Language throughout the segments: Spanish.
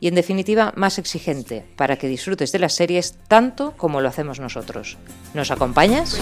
y en definitiva más exigente para que disfrutes de las series tanto como lo hacemos nosotros. ¿Nos acompañas?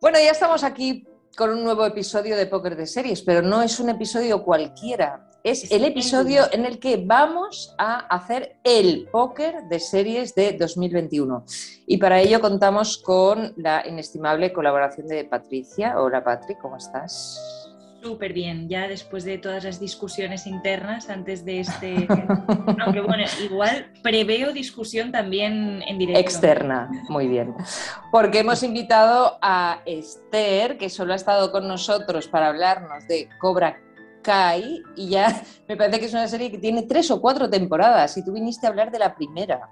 Bueno, ya estamos aquí con un nuevo episodio de Póker de Series, pero no es un episodio cualquiera. Es el episodio en el que vamos a hacer el póker de series de 2021. Y para ello contamos con la inestimable colaboración de Patricia. Hola Patri, ¿cómo estás? Súper bien, ya después de todas las discusiones internas antes de este... Aunque bueno, igual preveo discusión también en directo. Externa, muy bien. Porque hemos invitado a Esther, que solo ha estado con nosotros para hablarnos de Cobra Kai, y ya me parece que es una serie que tiene tres o cuatro temporadas, y tú viniste a hablar de la primera.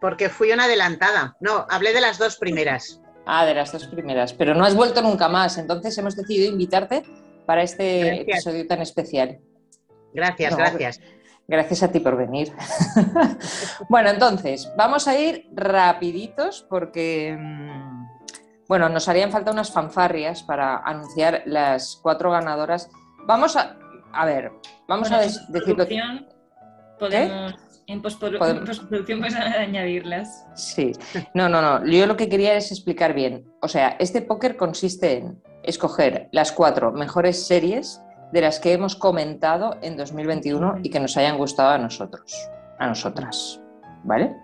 Porque fui una adelantada. No, hablé de las dos primeras. Ah, de las dos primeras, pero no has vuelto nunca más, entonces hemos decidido invitarte para este episodio tan especial. Gracias, gracias. Gracias a ti por venir. bueno, entonces, vamos a ir rapiditos porque, mm, bueno, nos harían falta unas fanfarrias para anunciar las cuatro ganadoras. Vamos a, a ver, vamos a decirlo. Podemos, en postproducción podemos añadirlas. Sí, no, no, no. Yo lo que quería es explicar bien. O sea, este póker consiste en escoger las cuatro mejores series de las que hemos comentado en 2021 y que nos hayan gustado a nosotros, a nosotras, ¿vale?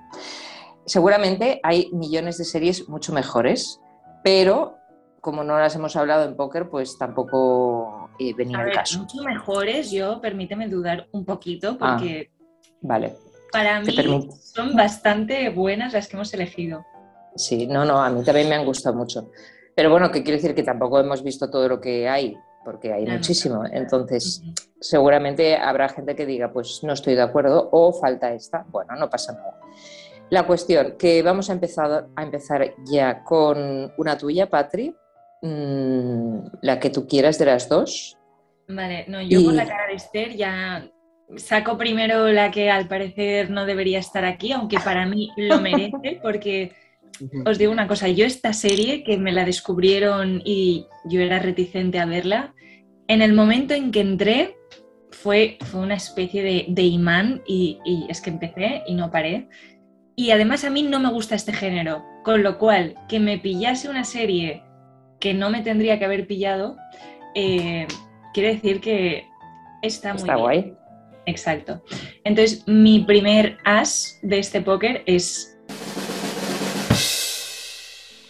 Seguramente hay millones de series mucho mejores, pero como no las hemos hablado en póker, pues tampoco eh, venía al caso. Mucho mejores, yo permíteme dudar un poquito ah, porque vale. para mí son bastante buenas las que hemos elegido. Sí, no, no, a mí también me han gustado mucho. Pero bueno, que quiere decir que tampoco hemos visto todo lo que hay, porque hay muchísimo. Entonces, seguramente habrá gente que diga, pues no estoy de acuerdo o falta esta. Bueno, no pasa nada. La cuestión, que vamos a empezar, a empezar ya con una tuya, Patri, mm, la que tú quieras de las dos. Vale, no, yo con la cara de Esther ya saco primero la que al parecer no debería estar aquí, aunque para mí lo merece, porque os digo una cosa, yo esta serie que me la descubrieron y yo era reticente a verla, en el momento en que entré fue, fue una especie de, imán y, es que empecé y no paré. Y además a mí no me gusta este género, con lo cual que me pillase una serie que no me tendría que haber pillado, eh, quiere decir que está muy está guay. Exacto. Entonces, mi primer as de este póker es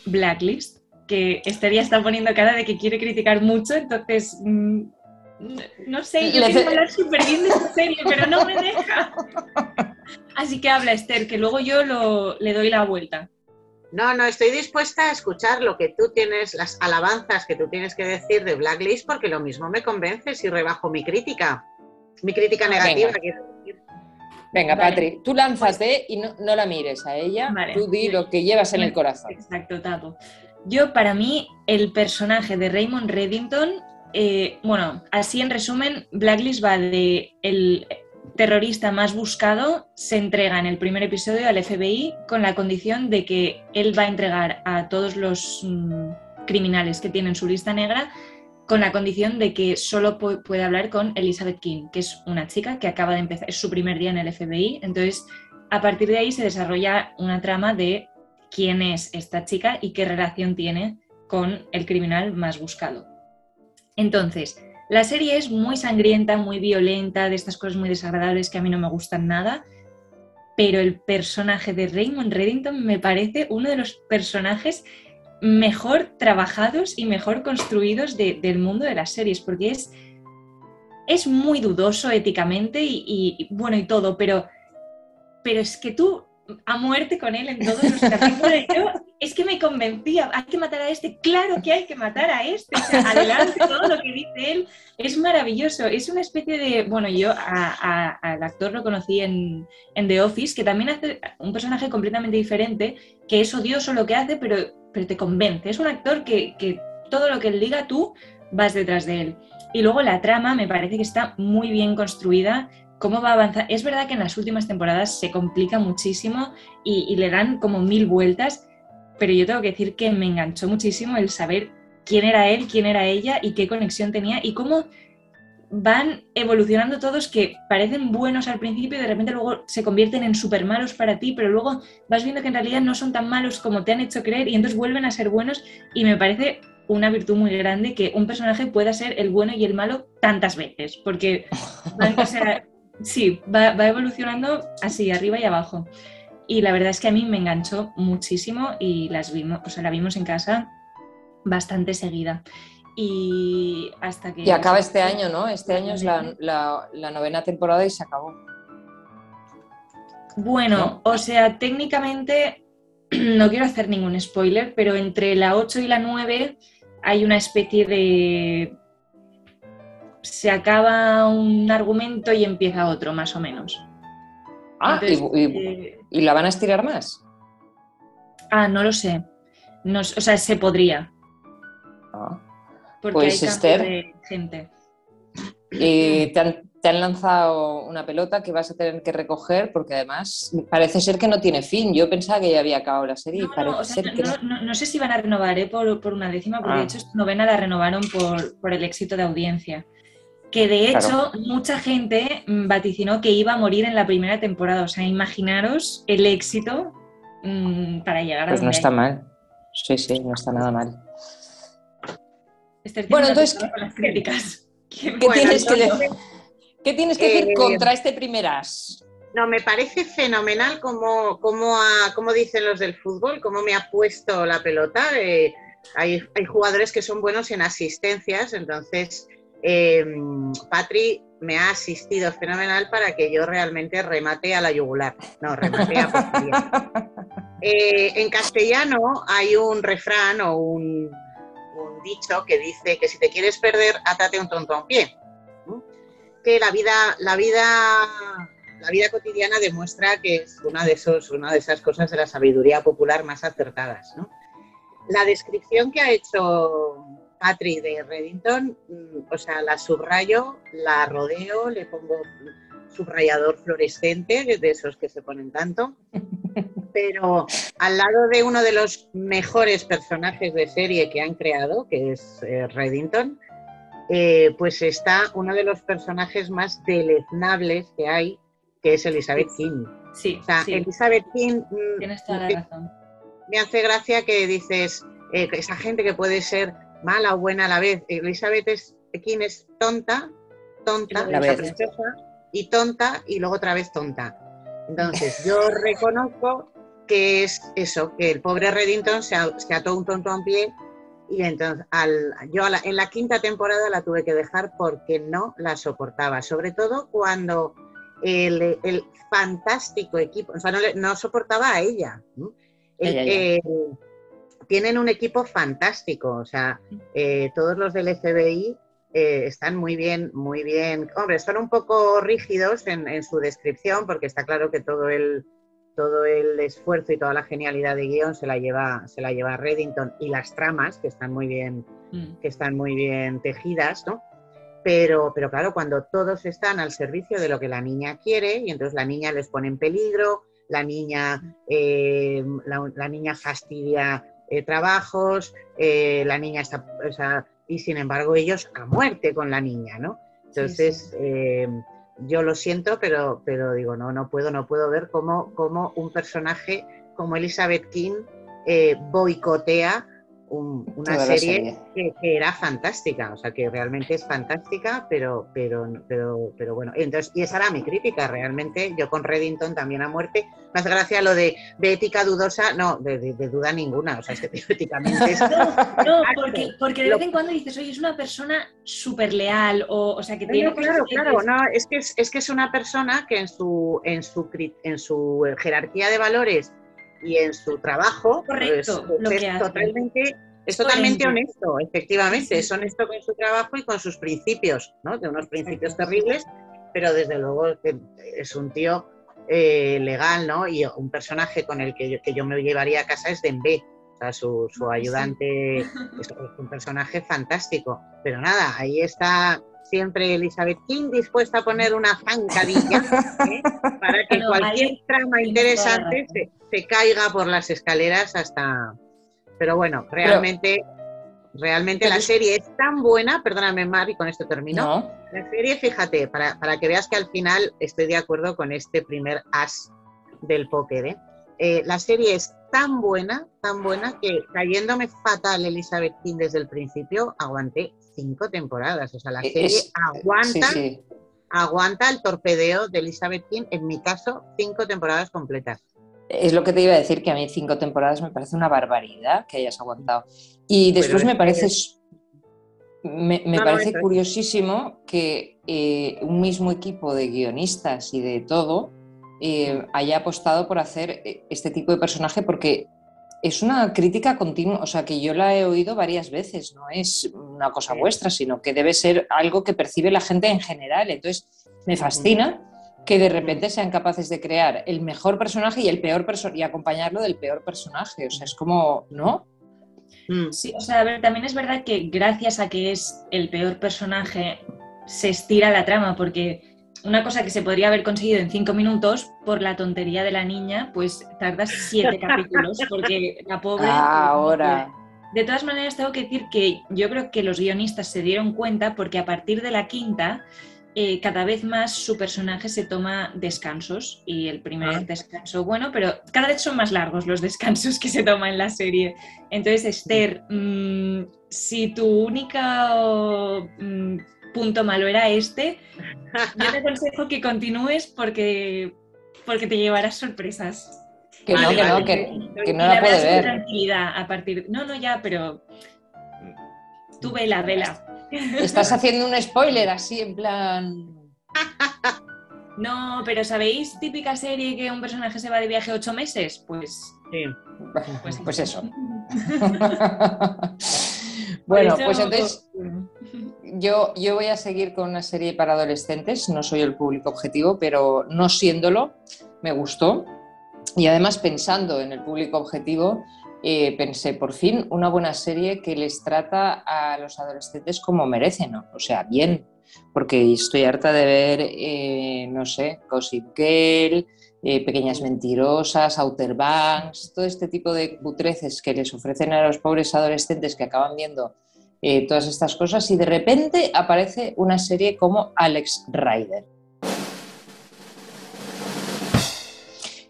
Blacklist, que Esther ya está poniendo cara de que quiere criticar mucho, entonces mm, no sé, yo quiero hablar súper bien de esta serie, pero no me deja. Así que habla Esther, que luego yo le doy la vuelta. No, no, estoy dispuesta a escuchar lo que tú tienes, las alabanzas que tú tienes que decir de Blacklist, porque lo mismo me convence si rebajo mi crítica. Mi crítica negativa, quiero decir. Venga, Patri, tú lánzate y no, la mires a ella, tú di lo que llevas en el corazón. Exacto, Tato. Yo, para mí, el personaje de Raymond Reddington, eh, bueno, así en resumen, Blacklist va de el terrorista más buscado, se entrega en el primer episodio al FBI con la condición de que él va a entregar a todos los mm, criminales que tienen su lista negra con la condición de que solo puede hablar con Elizabeth King, que es una chica que acaba de empezar, es su primer día en el FBI. Entonces, a partir de ahí se desarrolla una trama de quién es esta chica y qué relación tiene con el criminal más buscado. Entonces, la serie es muy sangrienta, muy violenta, de estas cosas muy desagradables que a mí no me gustan nada, pero el personaje de Raymond Reddington me parece uno de los personajes mejor trabajados y mejor construidos del mundo de las series, porque es, es muy dudoso éticamente y, bueno y todo, pero, pero es que tú a muerte con él en todos los capítulos. Es que me convencía, hay que matar a este, claro que hay que matar a este. Adelante, todo lo que dice él es maravilloso. Es una especie de. Bueno, yo al actor lo conocí en, en, The Office, que también hace un personaje completamente diferente, que es odioso lo que hace, pero, pero te convence. Es un actor que, que todo lo que él diga tú vas detrás de él. Y luego la trama me parece que está muy bien construida cómo va a avanzar. Es verdad que en las últimas temporadas se complica muchísimo y, le dan como mil vueltas, pero yo tengo que decir que me enganchó muchísimo el saber quién era él, quién era ella y qué conexión tenía y cómo van evolucionando todos que parecen buenos al principio y de repente luego se convierten en súper malos para ti, pero luego vas viendo que en realidad no son tan malos como te han hecho creer y entonces vuelven a ser buenos y me parece una virtud muy grande que un personaje pueda ser el bueno y el malo tantas veces, porque o sea, sí, va, evolucionando así, arriba y abajo. Y la verdad es que a mí me enganchó muchísimo y las vimos, o sea, la vimos en casa bastante seguida. Y hasta que... Y acaba este año, ¿no? Este año es la, novena temporada y se acabó. Bueno, o sea, técnicamente no quiero hacer ningún spoiler, pero entre la 8 y la 9 hay una especie de se acaba un argumento y empieza otro, más o menos. Ah, eh, y, la van a estirar más? Ah, no lo sé. No, o sea, se podría. Ah. Porque pues hay gente. Y te han, lanzado una pelota que vas a tener que recoger porque además parece ser que no tiene fin. Yo pensaba que ya había acabado la serie. No, sé si van a renovar ¿eh? por, una décima, porque de ah. hecho esta novena la renovaron por, por el éxito de audiencia que de hecho mucha gente vaticinó que iba a morir en la primera temporada. O sea, imaginaros el éxito mm, para llegar a... Pues no está mal. Sí, sí, no está nada mal. bueno, entonces... las críticas. ¿Qué, tienes que decir, ¿Qué tienes que decir contra este primer as? No, me parece fenomenal como, como, como dicen los del fútbol, cómo me ha puesto la pelota. Eh, hay, hay, jugadores que son buenos en asistencias, entonces eh, Patri me ha asistido fenomenal para que yo realmente remate a la yugular. No, remate a eh, En castellano hay un refrán o un, dicho que dice que si te quieres perder, atate un tonto a un pie. Que la vida, la vida, la vida cotidiana demuestra que es una de, esos, una de esas cosas de la sabiduría popular más acertadas. La descripción que ha hecho Patri de Reddington, mm, o sea, la subrayo, la rodeo, le pongo subrayador fluorescente, de esos que se ponen tanto, pero al lado de uno de los mejores personajes de serie que han creado, que es eh, Reddington, eh, pues está uno de los personajes más deleznables que hay, que es Elizabeth King. Sí, o sea, Elizabeth King. Mm, Tienes toda la razón. Me hace gracia que dices, eh, esa gente que puede ser mala o buena a la vez. Elizabeth es, King es tonta, tonta, princesa, y tonta, y luego otra vez tonta. Entonces, yo reconozco que es eso, que el pobre Reddington se, ató un tonto a un pie y entonces al, yo en la quinta temporada la tuve que dejar porque no la soportaba, sobre todo cuando el, fantástico equipo, o sea, no, soportaba a ella. El, tienen un equipo fantástico, o sea, eh, todos los del FBI eh, están muy bien, muy bien. Hombre, son un poco rígidos en, su descripción, porque está claro que todo el, todo el esfuerzo y toda la genialidad de guion se la lleva, se la lleva Reddington y las tramas, que están muy bien, mm. que están muy bien tejidas, ¿no? Pero, pero claro, cuando todos están al servicio de lo que la niña quiere, y entonces la niña les pone en peligro, la niña, eh, la niña fastidia eh, trabajos, eh, la niña está, y sin embargo ellos a muerte con la niña, ¿no? Entonces, eh, yo lo siento, pero, pero digo, no, no puedo, no puedo ver cómo, cómo un personaje como Elizabeth King boicotea una serie, Que, era fantástica, o sea, que realmente es fantástica, pero, pero, pero, pero bueno, entonces, y esa era mi crítica, realmente, yo con Reddington también a muerte, más gracia lo de, ética dudosa, no, de, duda ninguna, o sea, es que éticamente No, porque, porque, de vez en cuando dices, oye, es una persona súper leal, o, o sea, que tiene... claro, claro, no, es que es, es que es una persona que en su, en su, en su jerarquía de valores y en su trabajo pues, es, totalmente, es totalmente honesto, efectivamente, es honesto con su trabajo y con sus principios, ¿no? De unos principios terribles, pero desde luego es un tío eh, legal, ¿no? Y un personaje con el que yo, que yo me llevaría a casa es Dembe, o sea, su, su ayudante es un personaje fantástico. Pero nada, ahí está siempre Elizabeth King dispuesta a poner una zancadilla ¿eh? para que cualquier trama interesante se, caiga por las escaleras hasta... Pero bueno, realmente, realmente la serie es tan buena, perdóname Mar, y con esto termino. La serie, fíjate, para, para, que veas que al final estoy de acuerdo con este primer as del póker. ¿eh? Eh, la serie es tan buena, tan buena, que cayéndome fatal Elizabeth King desde el principio, aguanté cinco temporadas. O sea, la e-, serie aguanta, aguanta el torpedeo de Elizabeth King, en mi caso, cinco temporadas completas. Es lo que te iba a decir, que a mí cinco temporadas me parece una barbaridad que hayas aguantado. Y después me parece, me, parece curiosísimo que eh, un mismo equipo de guionistas y de todo eh, haya apostado por hacer eh, este tipo de personaje porque es una crítica continua, o sea, que yo la he oído varias veces, no es una cosa vuestra, sino que debe ser algo que percibe la gente en general. Entonces, me fascina que de repente sean capaces de crear el mejor personaje y el peor personaje y acompañarlo del peor personaje. O sea, es como, ¿no? Mm. Sí, o sea, a ver, también es verdad que gracias a que es el peor personaje, se estira la trama, porque una cosa que se podría haber conseguido en cinco minutos, por la tontería de la niña, pues tardas siete capítulos, porque la pobre... Ah, ahora. De todas maneras, tengo que decir que yo creo que los guionistas se dieron cuenta porque a partir de la quinta, eh, cada vez más su personaje se toma descansos y el primer ah. descanso, bueno, pero cada vez son más largos los descansos que se toma en la serie. Entonces, Esther, mm, si tu única mm, punto malo era este, yo te aconsejo que continúes porque, porque te llevarás sorpresas. Que no, que no, que, no la, puede ver. tranquilidad a partir. No, no, ya, pero tú vela, vela. Estás haciendo un spoiler así, en plan. No, pero ¿sabéis típica serie que un personaje se va de viaje ocho meses? Pues. Sí. Pues, pues eso. bueno, pues entonces yo, yo voy a seguir con una serie para adolescentes, no soy el público objetivo, pero no siéndolo, me gustó. Y además pensando en el público objetivo, eh, pensé, por fin, una buena serie que les trata a los adolescentes como merecen, o sea, bien, porque estoy harta de ver, eh, no sé, Gossip Girl, eh, Pequeñas Mentirosas, Outer Banks, todo este tipo de butreces que les ofrecen a los pobres adolescentes que acaban viendo eh, todas estas cosas y de repente aparece una serie como Alex Rider,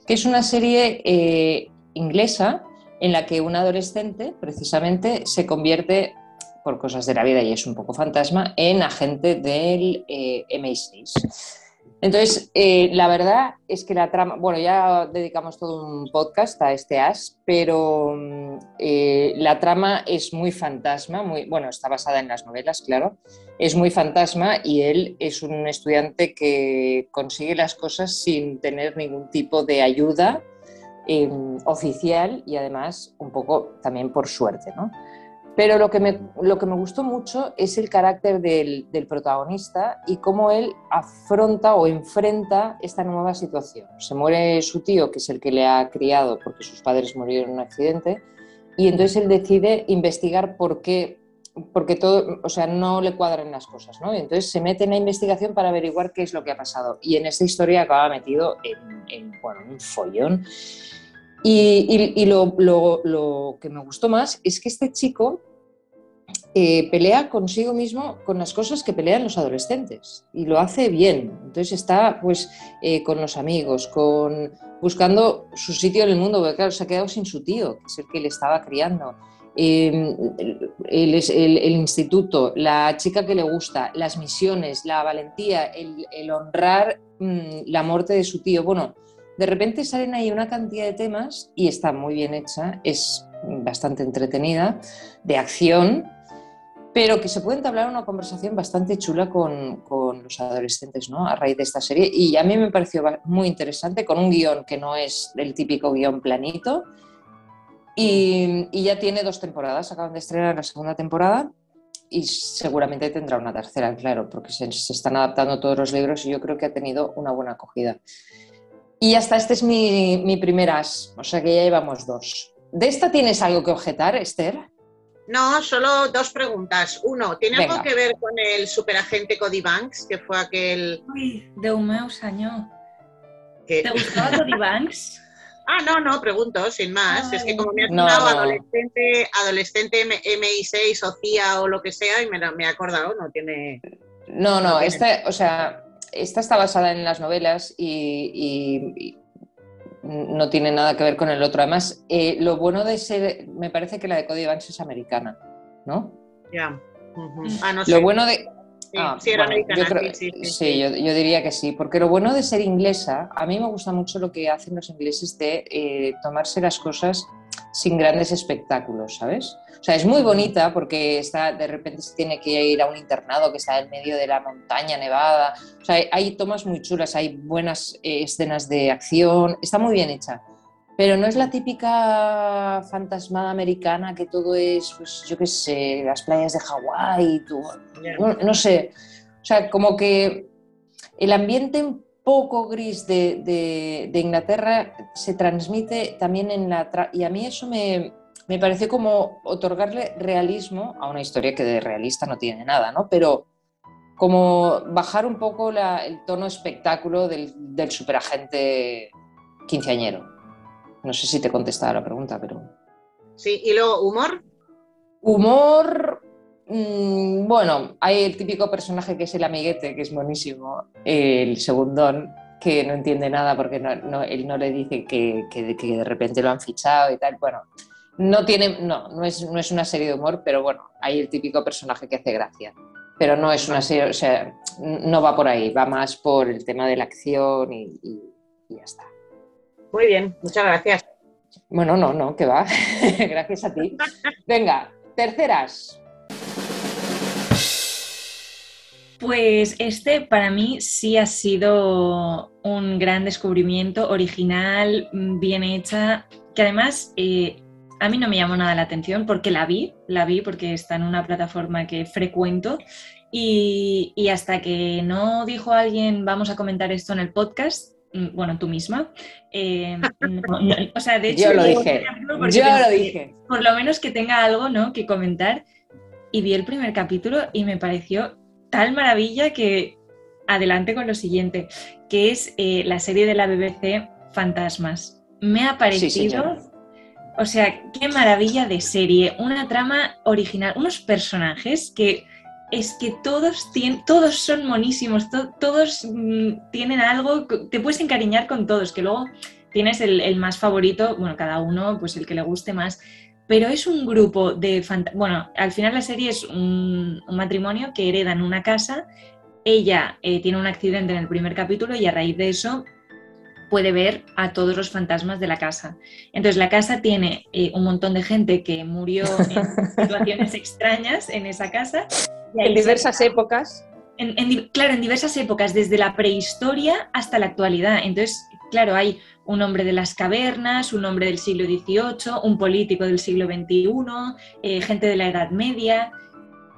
que es una serie eh, inglesa en la que un adolescente precisamente se convierte por cosas de la vida y es un poco fantasma en agente del eh, MI6. Entonces, eh, la verdad es que la trama, bueno, ya dedicamos todo un podcast a este as, pero mm, eh, la trama es muy fantasma, muy, bueno, está basada en las novelas, claro, es muy fantasma y él es un estudiante que consigue las cosas sin tener ningún tipo de ayuda em, oficial y además un poco también por suerte, ¿no? Pero lo que me, lo que me gustó mucho es el carácter del, protagonista y cómo él afronta o enfrenta esta nueva situación. Se muere su tío, que es el que le ha criado porque sus padres murieron en un accidente, y entonces él decide investigar por qué, porque todo, o sea, no le cuadran las cosas, ¿no? Y entonces se mete en la investigación para averiguar qué es lo que ha pasado. Y en esta historia acaba metido en, en bueno, un follón y, lo, que me gustó más es que este chico eh, pelea consigo mismo con las cosas que pelean los adolescentes y lo hace bien. Entonces está pues eh, con los amigos, con buscando su sitio en el mundo, porque claro, se ha quedado sin su tío, que es el que le estaba criando. em, el, instituto, la chica que le gusta, las misiones, la valentía, el, honrar mm, la muerte de su tío. Bueno, de repente salen ahí una cantidad de temas y está muy bien hecha, es bastante entretenida, de acción, pero que se puede entablar una conversación bastante chula con, los adolescentes ¿no? a raíz de esta serie. Y a mí me pareció muy interesante, con un guion que no es el típico guion planito. Y, ya tiene dos temporadas, acaban de estrenar la segunda temporada y seguramente tendrá una tercera, claro, porque se, están adaptando todos los libros y yo creo que ha tenido una buena acogida. Y hasta este es mi, mi primer as, o sea que ya llevamos dos. ¿De esta tienes algo que objetar, Esther? No, solo dos preguntas. Uno, ¿tiene algo que ver con el superagente Cody Banks, que fue aquel... Uy, de un meu ¿Te gustaba Cody Banks? Ah, no, no, pregunto, sin más. Es que como me ha sonado adolescente, adolescente MI6 o CIA o lo que sea, y me, me he acordado, no tiene... No, no, esta, o sea, esta está basada en las novelas y no tiene nada que ver con el otro. Además, eh, lo bueno de ser, me parece que la de Cody Banks es americana, ¿no? Ya. ah, no sé. Lo bueno de... Sí, era americana, sí, yo, diría que sí, porque lo bueno de ser inglesa, a mí me gusta mucho lo que hacen los ingleses de eh, tomarse las cosas sin grandes espectáculos, ¿sabes? O sea, es muy bonita porque está, de repente se tiene que ir a un internado que está en medio de la montaña nevada. O sea, hay, tomas muy chulas, hay buenas eh, escenas de acción, está muy bien hecha. Pero no es la típica fantasmada americana que todo es, pues yo qué sé, las playas de Hawái, no, no sé. O sea, como que el ambiente poco gris de, de, Inglaterra se transmite también en la... y a mí eso me, me pareció como otorgarle realismo a una historia que de realista no tiene nada, ¿no? Pero como bajar un poco el tono espectáculo del, del superagente quinceañero. No sé si te he contestado la pregunta, pero... Sí, y luego, ¿humor? Humor, Mm, bueno, hay el típico personaje que es el amiguete, que es buenísimo, el segundón, que no entiende nada porque él no le dice que, de repente lo han fichado y tal. Bueno, no tiene, no, no es, no es una serie de humor, pero bueno, hay el típico personaje que hace gracia. Pero no es una serie, o sea, no va por ahí, va más por el tema de la acción y, y ya está. Muy bien, muchas gracias. Bueno, no, no, que va. gracias a ti. Venga, terceras. Pues este para mí sí ha sido un gran descubrimiento, original, bien hecha, que además eh, a mí no me llamó nada la atención porque la vi, la vi porque está en una plataforma que frecuento y, hasta que no dijo alguien vamos a comentar esto en el podcast, mm, bueno, tú misma. Eh, o sea, de hecho, yo lo dije. Yo lo dije. Por lo menos que tenga algo, ¿no? Que comentar. Y vi el primer capítulo y me pareció tal maravilla que adelante con lo siguiente, que es eh, la serie de la BBC Fantasmas. Me ha parecido, o sea, qué maravilla de serie, una trama original, unos personajes que es que todos, tienen, todos son monísimos, todos mm, tienen algo, te puedes encariñar con todos, que luego tienes el, el, más favorito, bueno, cada uno, pues el que le guste más, pero es un grupo de... Bueno, al final la serie es un, matrimonio que heredan una casa, ella eh, tiene un accidente en el primer capítulo y a raíz de eso puede ver a todos los fantasmas de la casa. Entonces la casa tiene eh, un montón de gente que murió en situaciones extrañas en esa casa. en diversas épocas. claro, en diversas épocas, desde la prehistoria hasta la actualidad. Entonces, claro, hay un hombre de las cavernas, un hombre del siglo XVIII, un político del siglo XXI, eh, gente de la Edad Media.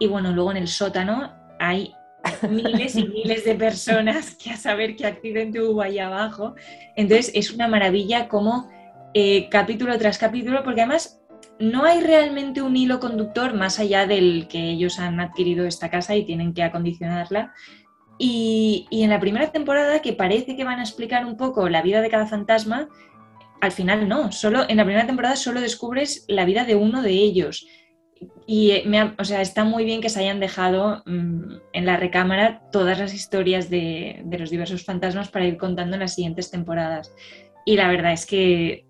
Y bueno, luego en el sótano hay miles y miles de personas que a saber qué accidente hubo ahí abajo. Entonces es una maravilla como eh, capítulo tras capítulo, porque además no hay realmente un hilo conductor más allá del que ellos han adquirido esta casa y tienen que acondicionarla, y, en la primera temporada, que parece que van a explicar un poco la vida de cada fantasma, al final no, solo en la primera temporada solo descubres la vida de uno de ellos. Y eh, me o sea, está muy bien que se hayan dejado mm, en la recámara todas las historias de, de, los diversos fantasmas para ir contando en las siguientes temporadas. Y la verdad es que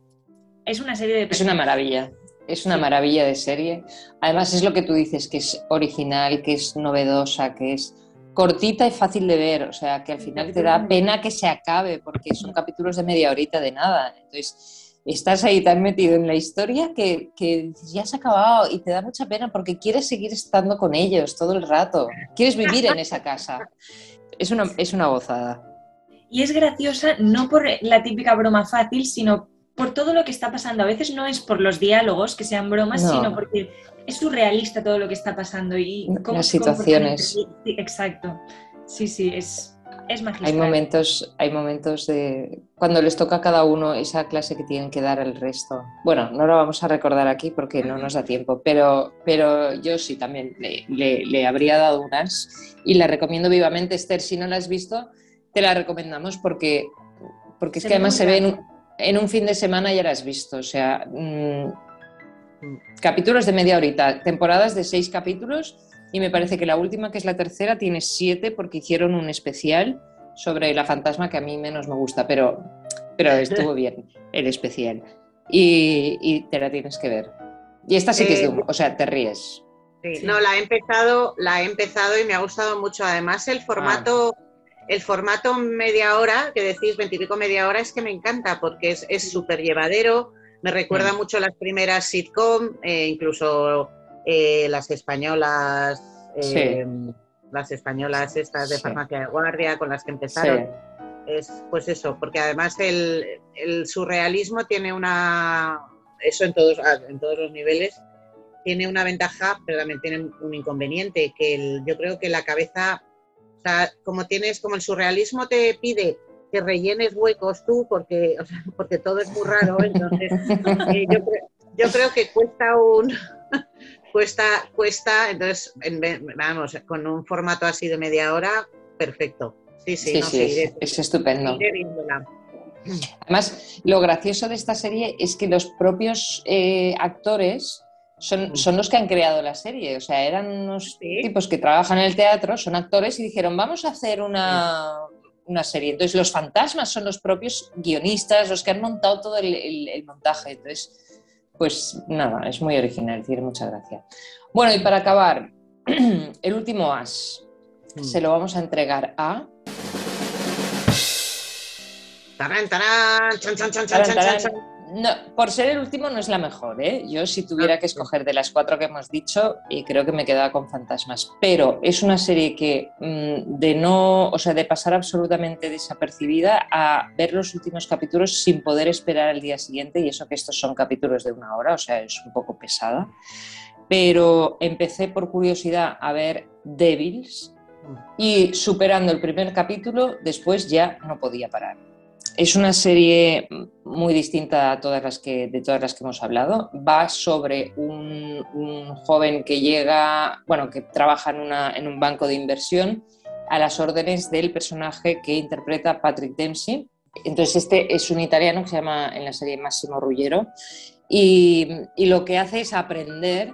es una serie de... Es una maravilla. Es una maravilla de serie. Además es lo que tú dices, que es original, que es novedosa, que es cortita y fácil de ver. O sea, que al final te da pena que se acabe porque son capítulos de media horita de nada. Entonces estás ahí tan metido en la historia que, que ya se ha acabado y te da mucha pena porque quieres seguir estando con ellos todo el rato. Quieres vivir en esa casa. Es una, es una gozada. Y es graciosa no por la típica broma fácil, sino por todo lo que está pasando. A veces no es por los diálogos que sean bromas, sino porque es surrealista todo lo que está pasando y cómo las situaciones. exacto. Sí, sí, es, es magistral. Hay momentos, hay momentos de cuando les toca a cada uno esa clase que tienen que dar al resto. Bueno, no lo vamos a recordar aquí porque no nos da tiempo, pero, pero yo sí también le, le habría dado unas y la recomiendo vivamente. Esther, si no la has visto, te la recomendamos porque, porque es que además se ve en, en un fin de semana ya la has visto. O sea, mm, capítulos de media horita, temporadas de seis capítulos y me parece que la última, que es la tercera, tiene siete porque hicieron un especial sobre la fantasma que a mí menos me gusta, pero, pero estuvo bien el especial. Y, te la tienes que ver. Y esta sí que es de o sea, te ríes. Sí, no, la he empezado, la he empezado y me ha gustado mucho. Además, el formato, el formato media hora, que decís veintipico media hora, es que me encanta porque es súper llevadero, me recuerda mm. mucho las primeras sitcom, eh, incluso eh, las españolas, eh, las españolas estas de farmacia de guardia con las que empezaron. Es pues eso, porque además el, surrealismo tiene una, eso en todos, ah, en todos los niveles, tiene una ventaja, pero también tiene un inconveniente, que yo creo que la cabeza o sea, como tienes, como el surrealismo te pide que rellenes huecos tú, porque, porque todo es muy raro, entonces eh, yo, creo que cuesta un cuesta, cuesta, entonces vamos, con un formato así de media hora, perfecto. Sí, sí, es, estupendo. Además, lo gracioso de esta serie es que los propios eh, actores son, son, los que han creado la serie. O sea, eran unos tipos que trabajan en el teatro, son actores y dijeron, vamos a hacer una, una, serie. Entonces, los fantasmas son los propios guionistas, los que han montado todo el, montaje. Entonces, pues nada, es muy original, tiene mucha gracia. Bueno, y para acabar, el último as mm. se lo vamos a entregar a... Tarán, tarán, chan, chan, chan, chan no, por ser el último no es la mejor, ¿eh? Yo si tuviera que escoger de las cuatro que hemos dicho, y creo que me quedaba con Fantasmas. Pero es una serie que mm, de no, o sea, de pasar absolutamente desapercibida a ver los últimos capítulos sin poder esperar al día siguiente, y eso que estos son capítulos de una hora, o sea, es un poco pesada. Pero empecé por curiosidad a ver Devils y superando el primer capítulo, después ya no podía parar. Es una serie muy distinta a todas las que, de todas las que hemos hablado. Va sobre un, joven que llega, bueno, que trabaja en, un banco de inversión a las órdenes del personaje que interpreta Patrick Dempsey. Entonces, este es un italiano que se llama en la serie Máximo Ruggero y, y lo que hace es aprender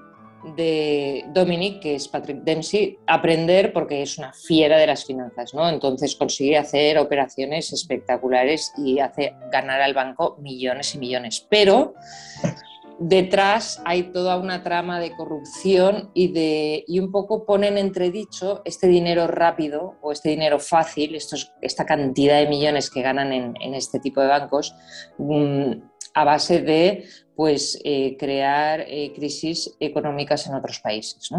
de Dominic, que es Patrick Dempsey, aprender porque es una fiera de las finanzas, ¿no? Entonces consigue hacer operaciones espectaculares y hace ganar al banco millones y millones. Pero detrás hay toda una trama de corrupción y, de, y un poco ponen entredicho este dinero rápido o este dinero fácil, esta cantidad de millones que ganan en, en este tipo de bancos, mm, a base de pues, eh, crear eh, crisis económicas en otros países.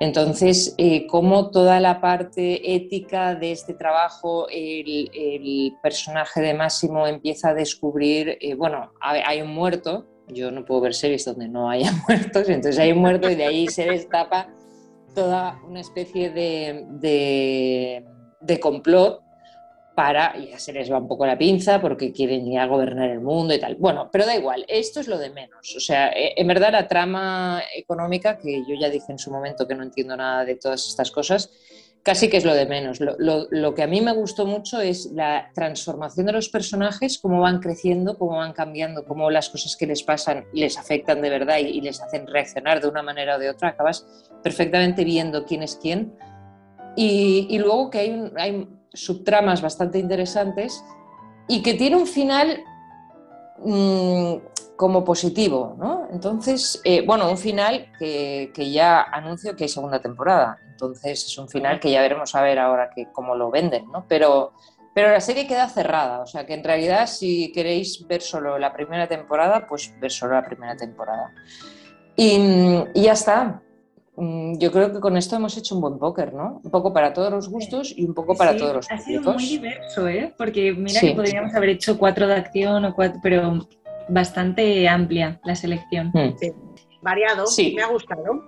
Entonces, eh, como toda la parte ética de este trabajo, el, personaje de Máximo empieza a descubrir, bueno, hay un muerto, yo no puedo ver series donde no haya muertos, entonces hay un muerto y de ahí se destapa toda una especie de, de complot para, ya se les va un poco la pinza porque quieren ir a gobernar el mundo y tal. Bueno, pero da igual, esto es lo de menos. O sea, eh, en verdad la trama económica, que yo ya dije en su momento que no entiendo nada de todas estas cosas, casi que es lo de menos. Lo, que a mí me gustó mucho es la transformación de los personajes, cómo van creciendo, cómo van cambiando, cómo las cosas que les pasan les afectan de verdad y, les hacen reaccionar de una manera o de otra. Acabas perfectamente viendo quién es quién. Y, y luego que hay, hay subtramas bastante interesantes y que tiene un final mm, como positivo, ¿no? Entonces, eh, bueno, un final que, ya anuncio que hay segunda temporada. Entonces, es un final que ya veremos a ver ahora que, cómo lo venden, ¿no? Pero, pero la serie queda cerrada, o sea que en realidad si queréis ver solo la primera temporada, pues ver solo la primera temporada. Y, ya está. Mm, yo creo que con esto hemos hecho un buen póker, ¿no? Un poco para todos los gustos y un poco para todos los Ha sido muy diverso, ¿eh? Porque mira que podríamos haber hecho cuatro de acción o cuatro, pero bastante amplia la selección. Hmm. Variado, sí. me ha gustado.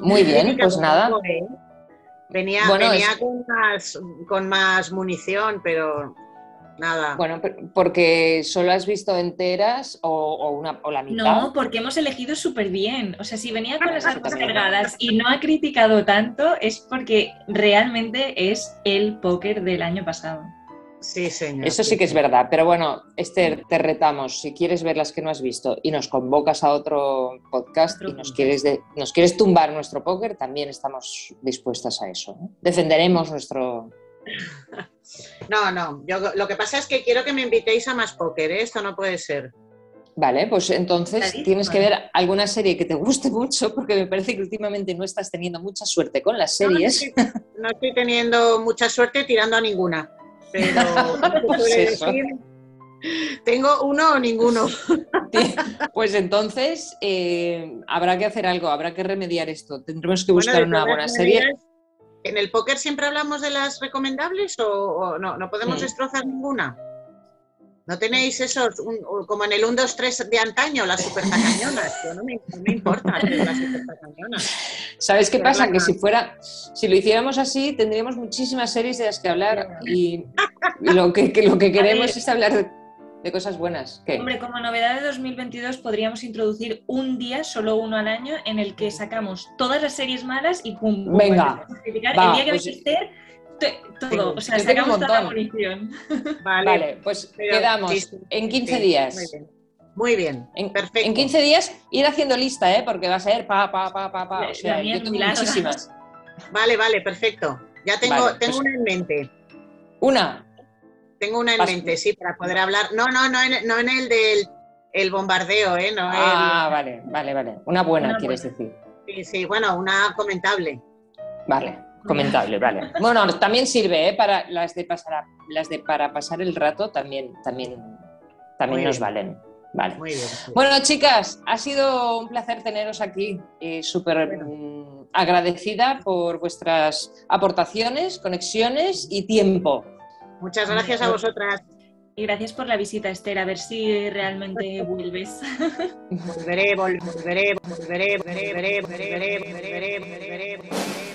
Muy bien, pues nada. ¿eh? Venía, con, más, con más munición, pero nada. Bueno, porque solo has visto enteras o, una, o la mitad. No, porque hemos elegido súper bien. O sea, si venía con las armas cargadas y no ha criticado tanto, es porque realmente es el póker del año pasado. Sí, señor. Eso sí que es verdad. Pero bueno, Esther, te retamos. Si quieres ver las que no has visto y nos convocas a otro podcast y nos quieres, nos quieres tumbar nuestro póker, también estamos dispuestas a eso. Defenderemos nuestro. No, no. Yo, lo que pasa es que quiero que me invitéis a más póker. ¿eh? Esto no puede ser. Vale, pues entonces tienes que ver alguna serie que te guste mucho, porque me parece que últimamente no estás teniendo mucha suerte con las series. no estoy teniendo mucha suerte tirando a ninguna pero pues tengo uno o ninguno. Pues entonces eh, habrá que hacer algo, habrá que remediar esto. Tendremos que buscar una buena serie. ¿En el póker siempre hablamos de las recomendables o, no? ¿No podemos destrozar ninguna? ¿No tenéis esos, como en el 1, 2, 3 de antaño, las supertacañonas? no me, no me importa las supertacañonas. ¿Sabes qué pasa? Que si fuera, si lo hiciéramos así, tendríamos muchísimas series de las que hablar y, lo, que, lo que queremos es hablar de, cosas buenas. Hombre, como novedad de 2022 podríamos introducir un día, solo uno al año, en el que sacamos todas las series malas y pum, Venga, el día que pues, Esther todo, o sea, sacamos toda la munición. Vale, pues quedamos en 15 días. Muy bien. en, perfecto. En 15 días ir haciendo lista, ¿eh? Porque va a ser pa, pa, pa, pa, pa. O sea, yo tengo muchísimas. Vale, vale, perfecto. Ya tengo, tengo pues una en mente. ¿Una? Tengo una en mente, sí, para poder hablar. No, no, no en, no en el del el bombardeo, ¿eh? No ah, vale, vale, vale. Una buena, quieres decir. Sí, sí, bueno, una comentable. Vale. Comentable, vale. Bueno, también sirve, ¿eh? Para las de pasar, las de para pasar el rato también, también, también nos valen. Vale. Muy bien, Bueno, chicas, ha sido un placer teneros aquí. Eh, Súper mm, agradecida por vuestras aportaciones, conexiones y tiempo. Muchas gracias a vosotras. Y gracias por la visita, Esther. A ver si realmente vuelves. volveré, volveré, volveré, volveré, volveré, volveré, volveré. volveré.